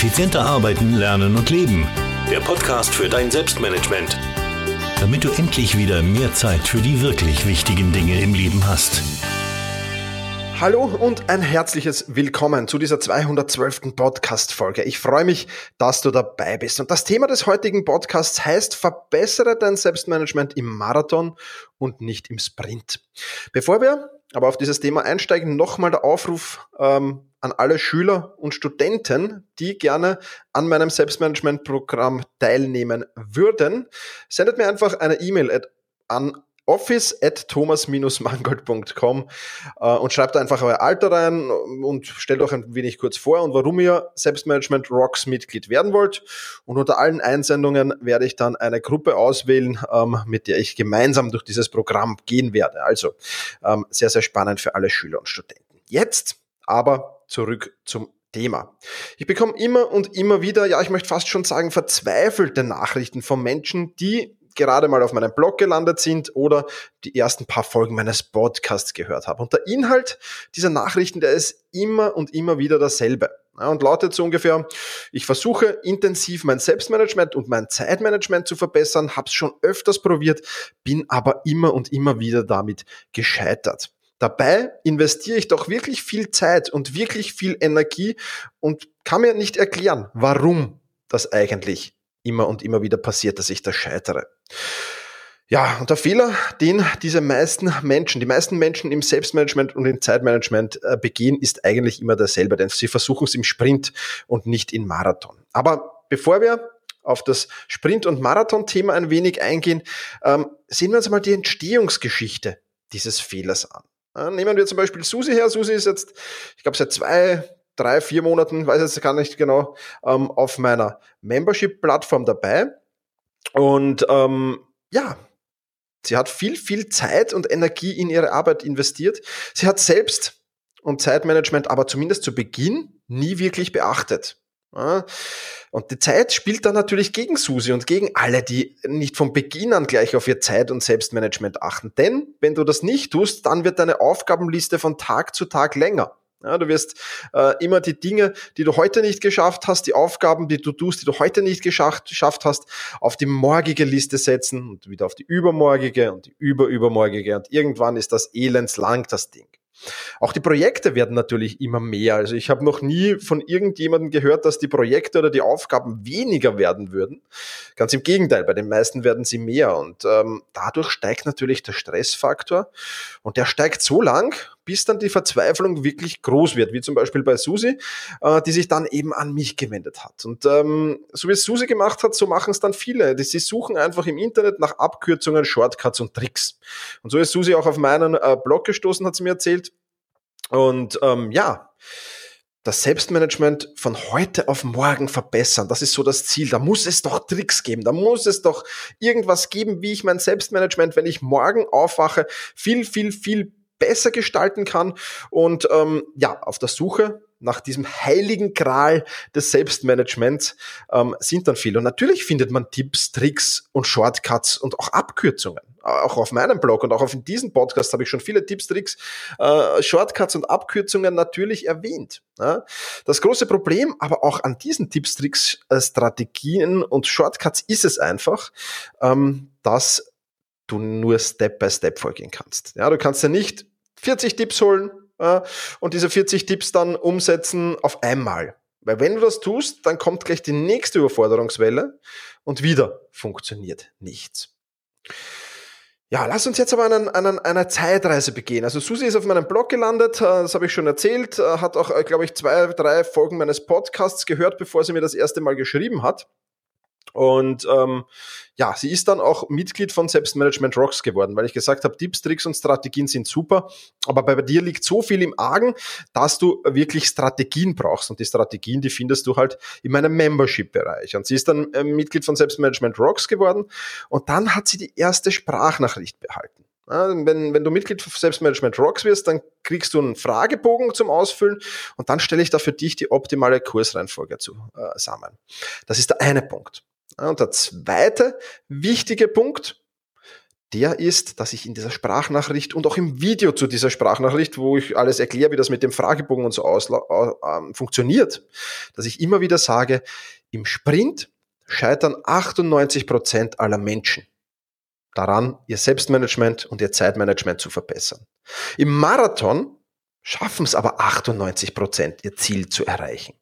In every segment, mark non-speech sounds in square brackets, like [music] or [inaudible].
Effizienter arbeiten, lernen und leben. Der Podcast für dein Selbstmanagement. Damit du endlich wieder mehr Zeit für die wirklich wichtigen Dinge im Leben hast. Hallo und ein herzliches Willkommen zu dieser 212. Podcast-Folge. Ich freue mich, dass du dabei bist. Und das Thema des heutigen Podcasts heißt, verbessere dein Selbstmanagement im Marathon und nicht im Sprint. Bevor wir aber auf dieses Thema einsteigen, nochmal der Aufruf ähm, an alle Schüler und Studenten, die gerne an meinem Selbstmanagement-Programm teilnehmen würden. Sendet mir einfach eine E-Mail an office at thomas-mangold.com äh, und schreibt einfach euer Alter rein und stellt euch ein wenig kurz vor und warum ihr Selbstmanagement Rocks Mitglied werden wollt. Und unter allen Einsendungen werde ich dann eine Gruppe auswählen, ähm, mit der ich gemeinsam durch dieses Programm gehen werde. Also ähm, sehr, sehr spannend für alle Schüler und Studenten. Jetzt aber zurück zum Thema. Ich bekomme immer und immer wieder, ja, ich möchte fast schon sagen, verzweifelte Nachrichten von Menschen, die gerade mal auf meinem Blog gelandet sind oder die ersten paar Folgen meines Podcasts gehört haben. Und der Inhalt dieser Nachrichten, der ist immer und immer wieder dasselbe. und lautet so ungefähr, ich versuche intensiv mein Selbstmanagement und mein Zeitmanagement zu verbessern, habe es schon öfters probiert, bin aber immer und immer wieder damit gescheitert. Dabei investiere ich doch wirklich viel Zeit und wirklich viel Energie und kann mir nicht erklären, warum das eigentlich immer und immer wieder passiert, dass ich da scheitere. Ja, und der Fehler, den diese meisten Menschen, die meisten Menschen im Selbstmanagement und im Zeitmanagement äh, begehen, ist eigentlich immer derselbe, denn sie versuchen es im Sprint und nicht im Marathon. Aber bevor wir auf das Sprint- und Marathon-Thema ein wenig eingehen, ähm, sehen wir uns mal die Entstehungsgeschichte dieses Fehlers an. Nehmen wir zum Beispiel Susi her. Susi ist jetzt, ich glaube, seit zwei, drei, vier Monaten, weiß jetzt gar nicht genau, ähm, auf meiner Membership-Plattform dabei. Und ähm, ja, sie hat viel, viel Zeit und Energie in ihre Arbeit investiert. Sie hat selbst und Zeitmanagement aber zumindest zu Beginn nie wirklich beachtet. Und die Zeit spielt dann natürlich gegen Susi und gegen alle, die nicht von Beginn an gleich auf ihr Zeit- und Selbstmanagement achten. Denn wenn du das nicht tust, dann wird deine Aufgabenliste von Tag zu Tag länger. Ja, du wirst äh, immer die Dinge, die du heute nicht geschafft hast, die Aufgaben, die du tust, die du heute nicht geschafft, geschafft hast, auf die morgige Liste setzen und wieder auf die übermorgige und die überübermorgige. Und irgendwann ist das elendslang, das Ding. Auch die Projekte werden natürlich immer mehr. Also ich habe noch nie von irgendjemandem gehört, dass die Projekte oder die Aufgaben weniger werden würden. Ganz im Gegenteil, bei den meisten werden sie mehr. Und ähm, dadurch steigt natürlich der Stressfaktor. Und der steigt so lang, bis dann die Verzweiflung wirklich groß wird, wie zum Beispiel bei Susi, äh, die sich dann eben an mich gewendet hat. Und ähm, so wie es Susi gemacht hat, so machen es dann viele. Sie suchen einfach im Internet nach Abkürzungen, Shortcuts und Tricks. Und so ist Susi auch auf meinen äh, Blog gestoßen, hat sie mir erzählt. Und ähm, ja, das Selbstmanagement von heute auf morgen verbessern. Das ist so das Ziel. Da muss es doch Tricks geben. Da muss es doch irgendwas geben, wie ich mein Selbstmanagement, wenn ich morgen aufwache, viel, viel, viel besser gestalten kann. Und ähm, ja, auf der Suche nach diesem heiligen Gral des Selbstmanagements ähm, sind dann viele. Und natürlich findet man Tipps, Tricks und Shortcuts und auch Abkürzungen. Auch auf meinem Blog und auch auf diesem Podcast habe ich schon viele Tipps, Tricks, äh, Shortcuts und Abkürzungen natürlich erwähnt. Ja. Das große Problem aber auch an diesen Tipps, Tricks, äh, Strategien und Shortcuts ist es einfach, ähm, dass du nur Step by Step vorgehen kannst. Ja, du kannst ja nicht 40 Tipps holen, äh, und diese 40 Tipps dann umsetzen auf einmal. Weil wenn du das tust, dann kommt gleich die nächste Überforderungswelle und wieder funktioniert nichts. Ja, lass uns jetzt aber an, an einer Zeitreise begehen. Also Susi ist auf meinem Blog gelandet, äh, das habe ich schon erzählt, äh, hat auch, glaube ich, zwei, drei Folgen meines Podcasts gehört, bevor sie mir das erste Mal geschrieben hat. Und ähm, ja, sie ist dann auch Mitglied von Selbstmanagement Rocks geworden, weil ich gesagt habe, Tipps, Tricks und Strategien sind super, aber bei dir liegt so viel im Argen, dass du wirklich Strategien brauchst. Und die Strategien, die findest du halt in meinem Membership-Bereich. Und sie ist dann äh, Mitglied von Selbstmanagement Rocks geworden und dann hat sie die erste Sprachnachricht behalten. Wenn, wenn du Mitglied von Selbstmanagement Rocks wirst, dann kriegst du einen Fragebogen zum Ausfüllen und dann stelle ich da für dich die optimale Kursreihenfolge zusammen. Äh, das ist der eine Punkt. Und der zweite wichtige Punkt, der ist, dass ich in dieser Sprachnachricht und auch im Video zu dieser Sprachnachricht, wo ich alles erkläre, wie das mit dem Fragebogen und so äh, funktioniert, dass ich immer wieder sage, im Sprint scheitern 98 Prozent aller Menschen daran, ihr Selbstmanagement und ihr Zeitmanagement zu verbessern. Im Marathon schaffen es aber 98 Prozent, ihr Ziel zu erreichen.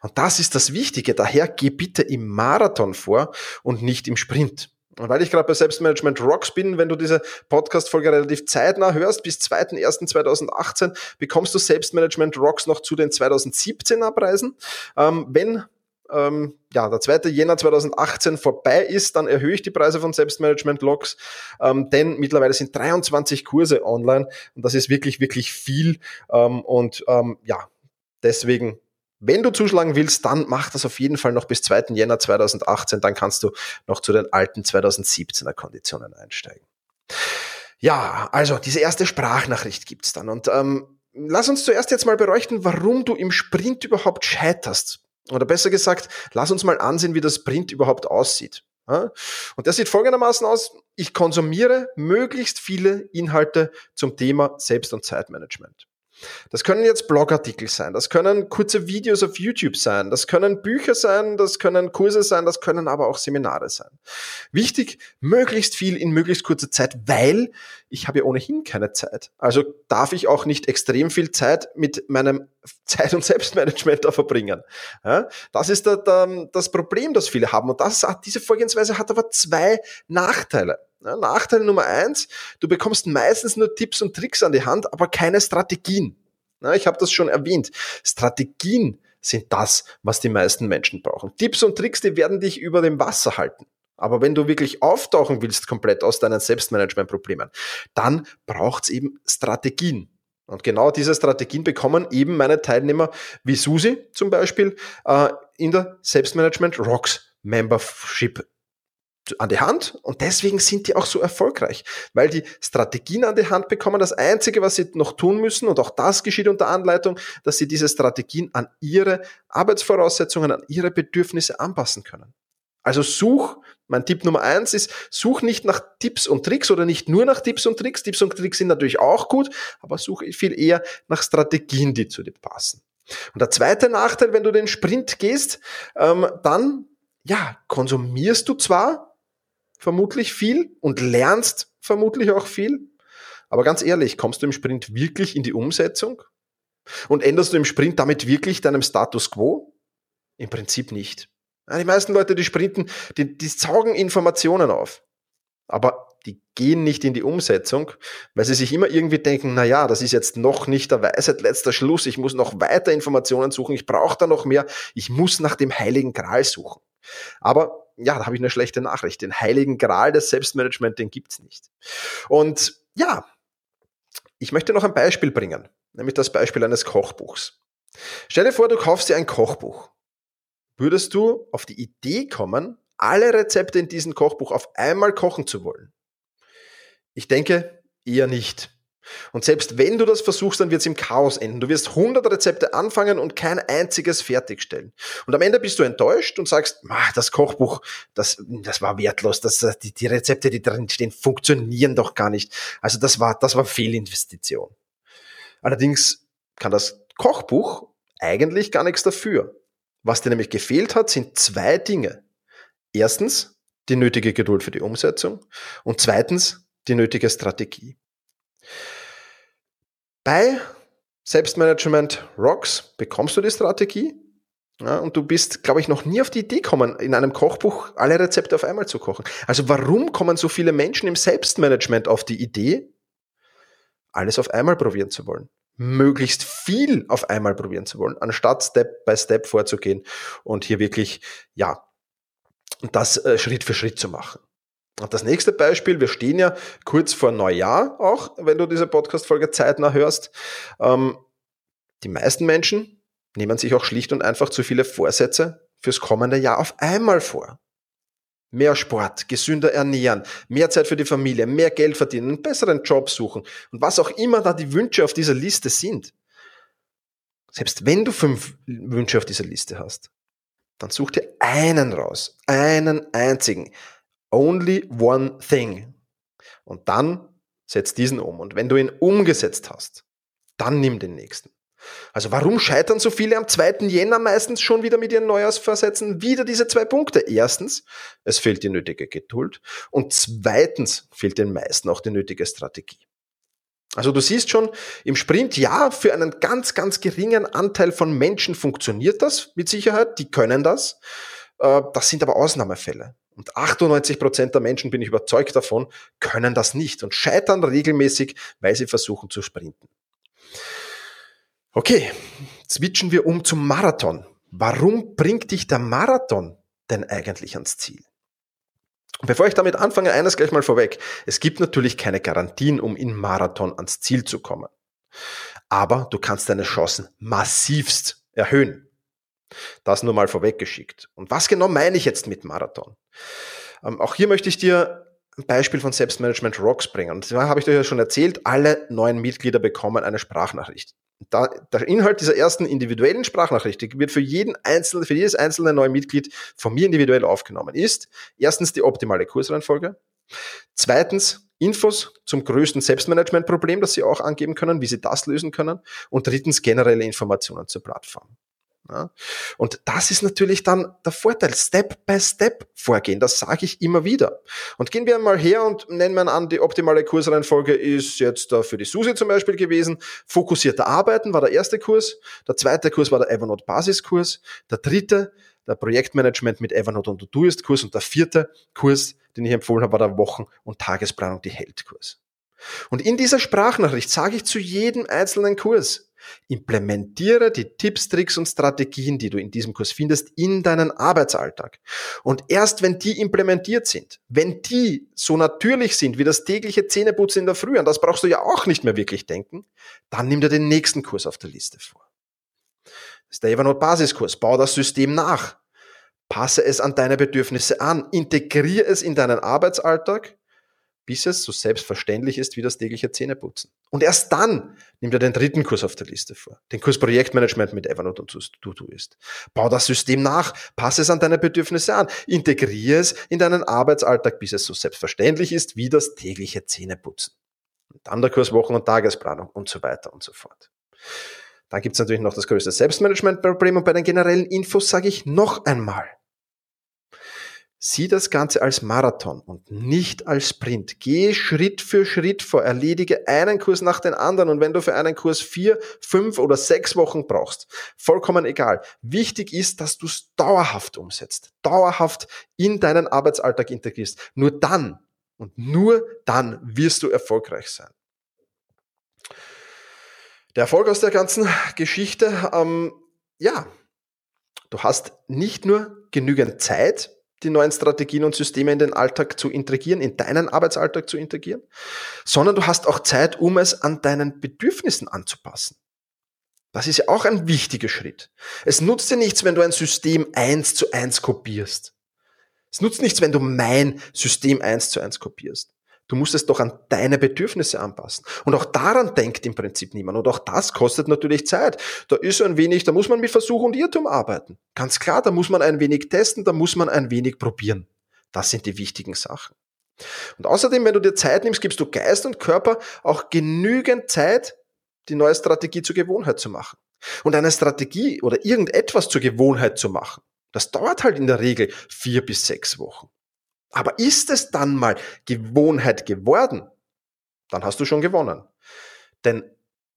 Und das ist das Wichtige. Daher geh bitte im Marathon vor und nicht im Sprint. Und weil ich gerade bei Selbstmanagement Rocks bin, wenn du diese Podcast-Folge relativ zeitnah hörst, bis 2.1.2018 bekommst du Selbstmanagement Rocks noch zu den 2017er Preisen. Ähm, wenn ähm, ja, der 2. Jänner 2018 vorbei ist, dann erhöhe ich die Preise von Selbstmanagement Logs, ähm, denn mittlerweile sind 23 Kurse online und das ist wirklich, wirklich viel. Ähm, und ähm, ja, deswegen wenn du zuschlagen willst, dann mach das auf jeden Fall noch bis 2. Jänner 2018, dann kannst du noch zu den alten 2017er Konditionen einsteigen. Ja, also diese erste Sprachnachricht gibt's dann. Und ähm, lass uns zuerst jetzt mal beleuchten, warum du im Sprint überhaupt scheiterst. Oder besser gesagt, lass uns mal ansehen, wie das Sprint überhaupt aussieht. Und das sieht folgendermaßen aus. Ich konsumiere möglichst viele Inhalte zum Thema Selbst- und Zeitmanagement. Das können jetzt Blogartikel sein, das können kurze Videos auf YouTube sein, das können Bücher sein, das können Kurse sein, das können aber auch Seminare sein. Wichtig, möglichst viel in möglichst kurzer Zeit, weil ich habe ja ohnehin keine Zeit. Also darf ich auch nicht extrem viel Zeit mit meinem [laughs] Zeit- und Selbstmanagement da verbringen. Ja, das ist da, da, das Problem, das viele haben. Und das, diese Vorgehensweise hat aber zwei Nachteile. Ja, Nachteil Nummer eins, du bekommst meistens nur Tipps und Tricks an die Hand, aber keine Strategien. Ja, ich habe das schon erwähnt. Strategien sind das, was die meisten Menschen brauchen. Tipps und Tricks, die werden dich über dem Wasser halten. Aber wenn du wirklich auftauchen willst komplett aus deinen Selbstmanagement-Problemen, dann braucht's eben Strategien. Und genau diese Strategien bekommen eben meine Teilnehmer wie Susi zum Beispiel äh, in der Selbstmanagement Rocks Membership an die Hand und deswegen sind die auch so erfolgreich, weil die Strategien an die Hand bekommen. Das Einzige, was sie noch tun müssen, und auch das geschieht unter Anleitung, dass sie diese Strategien an ihre Arbeitsvoraussetzungen, an ihre Bedürfnisse anpassen können. Also such, mein Tipp Nummer eins ist, such nicht nach Tipps und Tricks oder nicht nur nach Tipps und Tricks. Tipps und Tricks sind natürlich auch gut, aber such viel eher nach Strategien, die zu dir passen. Und der zweite Nachteil, wenn du den Sprint gehst, ähm, dann ja, konsumierst du zwar vermutlich viel und lernst vermutlich auch viel. Aber ganz ehrlich, kommst du im Sprint wirklich in die Umsetzung? Und änderst du im Sprint damit wirklich deinem Status quo? Im Prinzip nicht. Die meisten Leute, die sprinten, die, die saugen Informationen auf. Aber die gehen nicht in die Umsetzung, weil sie sich immer irgendwie denken, na ja, das ist jetzt noch nicht der Weisheit letzter Schluss, ich muss noch weiter Informationen suchen, ich brauche da noch mehr, ich muss nach dem heiligen Gral suchen. Aber ja, da habe ich eine schlechte Nachricht. Den heiligen Gral des Selbstmanagement, den gibt's nicht. Und ja, ich möchte noch ein Beispiel bringen, nämlich das Beispiel eines Kochbuchs. Stell dir vor, du kaufst dir ein Kochbuch. Würdest du auf die Idee kommen, alle Rezepte in diesem Kochbuch auf einmal kochen zu wollen? Ich denke eher nicht. Und selbst wenn du das versuchst, dann wird es im Chaos enden. Du wirst 100 Rezepte anfangen und kein einziges fertigstellen. Und am Ende bist du enttäuscht und sagst, das Kochbuch, das, das war wertlos. Das, die, die Rezepte, die drin stehen, funktionieren doch gar nicht. Also das war, das war Fehlinvestition. Allerdings kann das Kochbuch eigentlich gar nichts dafür. Was dir nämlich gefehlt hat, sind zwei Dinge. Erstens die nötige Geduld für die Umsetzung und zweitens die nötige Strategie. Bei Selbstmanagement Rocks bekommst du die Strategie ja, und du bist, glaube ich, noch nie auf die Idee gekommen, in einem Kochbuch alle Rezepte auf einmal zu kochen. Also warum kommen so viele Menschen im Selbstmanagement auf die Idee, alles auf einmal probieren zu wollen? Möglichst viel auf einmal probieren zu wollen, anstatt Step by Step vorzugehen und hier wirklich, ja, das äh, Schritt für Schritt zu machen. Und das nächste Beispiel, wir stehen ja kurz vor Neujahr auch, wenn du diese Podcast-Folge zeitnah hörst. Ähm, die meisten Menschen nehmen sich auch schlicht und einfach zu viele Vorsätze fürs kommende Jahr auf einmal vor. Mehr Sport, gesünder ernähren, mehr Zeit für die Familie, mehr Geld verdienen, einen besseren Job suchen und was auch immer da die Wünsche auf dieser Liste sind. Selbst wenn du fünf Wünsche auf dieser Liste hast, dann such dir einen raus, einen einzigen, Only one thing. Und dann setz diesen um. Und wenn du ihn umgesetzt hast, dann nimm den nächsten. Also warum scheitern so viele am 2. Jänner meistens schon wieder mit ihren Neujahrsvorsätzen? Wieder diese zwei Punkte. Erstens, es fehlt die nötige Geduld. Und zweitens fehlt den meisten auch die nötige Strategie. Also du siehst schon, im Sprint, ja, für einen ganz, ganz geringen Anteil von Menschen funktioniert das mit Sicherheit. Die können das. Äh, das sind aber Ausnahmefälle. Und 98 Prozent der Menschen, bin ich überzeugt davon, können das nicht und scheitern regelmäßig, weil sie versuchen zu sprinten. Okay, switchen wir um zum Marathon. Warum bringt dich der Marathon denn eigentlich ans Ziel? Bevor ich damit anfange, eines gleich mal vorweg. Es gibt natürlich keine Garantien, um in Marathon ans Ziel zu kommen. Aber du kannst deine Chancen massivst erhöhen. Das nur mal vorweggeschickt. Und was genau meine ich jetzt mit Marathon? Ähm, auch hier möchte ich dir ein Beispiel von Selbstmanagement Rocks bringen. Und zwar habe ich dir ja schon erzählt, alle neuen Mitglieder bekommen eine Sprachnachricht. Da, der Inhalt dieser ersten individuellen Sprachnachricht wird für jeden einzelnen, für jedes einzelne neue Mitglied von mir individuell aufgenommen. Ist erstens die optimale Kursreihenfolge. Zweitens Infos zum größten Selbstmanagementproblem, das Sie auch angeben können, wie Sie das lösen können. Und drittens generelle Informationen zur Plattform. Ja. Und das ist natürlich dann der Vorteil, Step by Step vorgehen, das sage ich immer wieder. Und gehen wir mal her und nennen wir an, die optimale Kursreihenfolge ist jetzt für die Susi zum Beispiel gewesen. Fokussierter Arbeiten war der erste Kurs, der zweite Kurs war der Evernote Basiskurs, der dritte der Projektmanagement mit Evernote und Todoist Kurs und der vierte Kurs, den ich empfohlen habe, war der Wochen- und Tagesplanung, die Held-Kurs. Und in dieser Sprachnachricht sage ich zu jedem einzelnen Kurs, Implementiere die Tipps, Tricks und Strategien, die du in diesem Kurs findest, in deinen Arbeitsalltag. Und erst wenn die implementiert sind, wenn die so natürlich sind wie das tägliche Zähneputzen in der Früh, an das brauchst du ja auch nicht mehr wirklich denken, dann nimm dir den nächsten Kurs auf der Liste vor. Das ist der Evernote Basiskurs. Bau das System nach. Passe es an deine Bedürfnisse an. Integriere es in deinen Arbeitsalltag bis es so selbstverständlich ist wie das tägliche Zähneputzen. Und erst dann nimmt er den dritten Kurs auf der Liste vor, den Kurs Projektmanagement mit Evernote und Todoist. Bau das System nach, passe es an deine Bedürfnisse an, integriere es in deinen Arbeitsalltag, bis es so selbstverständlich ist wie das tägliche Zähneputzen. Und dann der Kurs Wochen- und Tagesplanung und so weiter und so fort. Dann gibt es natürlich noch das größte Selbstmanagement-Problem und bei den generellen Infos sage ich noch einmal, Sieh das Ganze als Marathon und nicht als Sprint. Geh Schritt für Schritt vor, erledige einen Kurs nach den anderen und wenn du für einen Kurs vier, fünf oder sechs Wochen brauchst, vollkommen egal. Wichtig ist, dass du es dauerhaft umsetzt, dauerhaft in deinen Arbeitsalltag integrierst. Nur dann und nur dann wirst du erfolgreich sein. Der Erfolg aus der ganzen Geschichte, ähm, ja, du hast nicht nur genügend Zeit, die neuen Strategien und Systeme in den Alltag zu integrieren, in deinen Arbeitsalltag zu integrieren, sondern du hast auch Zeit, um es an deinen Bedürfnissen anzupassen. Das ist ja auch ein wichtiger Schritt. Es nutzt dir nichts, wenn du ein System eins zu eins kopierst. Es nutzt nichts, wenn du mein System eins zu eins kopierst. Du musst es doch an deine Bedürfnisse anpassen. Und auch daran denkt im Prinzip niemand. Und auch das kostet natürlich Zeit. Da ist ein wenig, da muss man mit Versuch und Irrtum arbeiten. Ganz klar, da muss man ein wenig testen, da muss man ein wenig probieren. Das sind die wichtigen Sachen. Und außerdem, wenn du dir Zeit nimmst, gibst du Geist und Körper auch genügend Zeit, die neue Strategie zur Gewohnheit zu machen. Und eine Strategie oder irgendetwas zur Gewohnheit zu machen, das dauert halt in der Regel vier bis sechs Wochen. Aber ist es dann mal Gewohnheit geworden, dann hast du schon gewonnen. Denn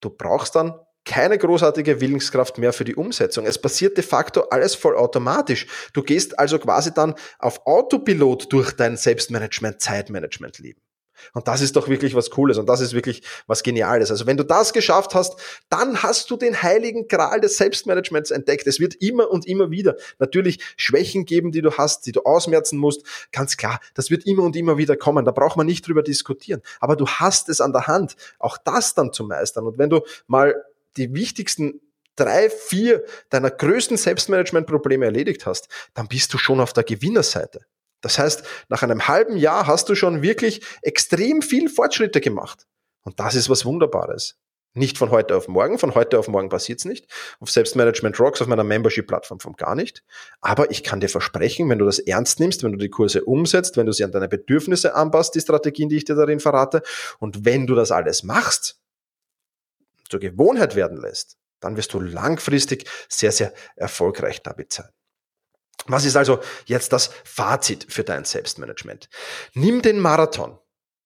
du brauchst dann keine großartige Willenskraft mehr für die Umsetzung. Es passiert de facto alles voll automatisch. Du gehst also quasi dann auf Autopilot durch dein Selbstmanagement, Zeitmanagement-Leben. Und das ist doch wirklich was Cooles und das ist wirklich was Geniales. Also wenn du das geschafft hast, dann hast du den heiligen Gral des Selbstmanagements entdeckt. Es wird immer und immer wieder natürlich Schwächen geben, die du hast, die du ausmerzen musst. Ganz klar, das wird immer und immer wieder kommen. Da braucht man nicht drüber diskutieren. Aber du hast es an der Hand, auch das dann zu meistern. Und wenn du mal die wichtigsten drei, vier deiner größten Selbstmanagement-Probleme erledigt hast, dann bist du schon auf der Gewinnerseite. Das heißt, nach einem halben Jahr hast du schon wirklich extrem viel Fortschritte gemacht. Und das ist was Wunderbares. Nicht von heute auf morgen. Von heute auf morgen passiert es nicht. Auf Selbstmanagement Rocks, auf meiner Membership-Plattform von gar nicht. Aber ich kann dir versprechen, wenn du das ernst nimmst, wenn du die Kurse umsetzt, wenn du sie an deine Bedürfnisse anpasst, die Strategien, die ich dir darin verrate, und wenn du das alles machst, zur Gewohnheit werden lässt, dann wirst du langfristig sehr, sehr erfolgreich damit sein. Was ist also jetzt das Fazit für dein Selbstmanagement? Nimm den Marathon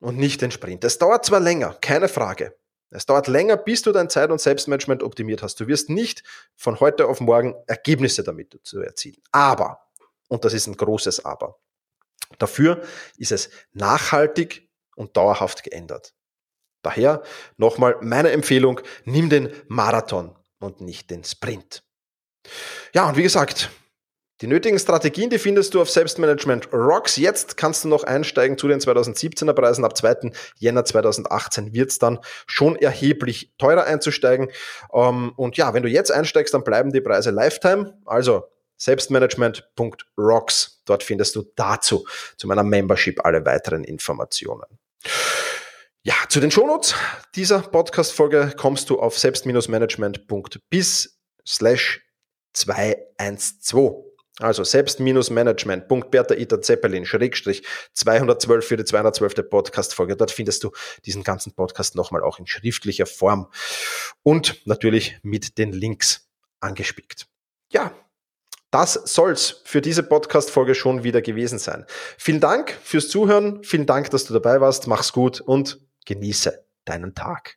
und nicht den Sprint. Es dauert zwar länger, keine Frage. Es dauert länger, bis du dein Zeit- und Selbstmanagement optimiert hast. Du wirst nicht von heute auf morgen Ergebnisse damit zu erzielen. Aber, und das ist ein großes Aber, dafür ist es nachhaltig und dauerhaft geändert. Daher nochmal meine Empfehlung, nimm den Marathon und nicht den Sprint. Ja, und wie gesagt, die nötigen Strategien, die findest du auf Selbstmanagement Rocks. Jetzt kannst du noch einsteigen zu den 2017er Preisen. Ab 2. Jänner 2018 wird es dann schon erheblich teurer einzusteigen. Ähm, und ja, wenn du jetzt einsteigst, dann bleiben die Preise Lifetime. Also selbstmanagement.rocks. Dort findest du dazu, zu meiner Membership, alle weiteren Informationen. Ja, zu den Shownotes dieser Podcast-Folge kommst du auf selbst-management.bis slash 212. Also selbst-management.bertha Ita Zeppelin Schrägstrich 212 für die 212. Podcast-Folge. Dort findest du diesen ganzen Podcast nochmal auch in schriftlicher Form und natürlich mit den Links angespickt. Ja, das soll's für diese Podcast-Folge schon wieder gewesen sein. Vielen Dank fürs Zuhören. Vielen Dank, dass du dabei warst. Mach's gut und genieße deinen Tag.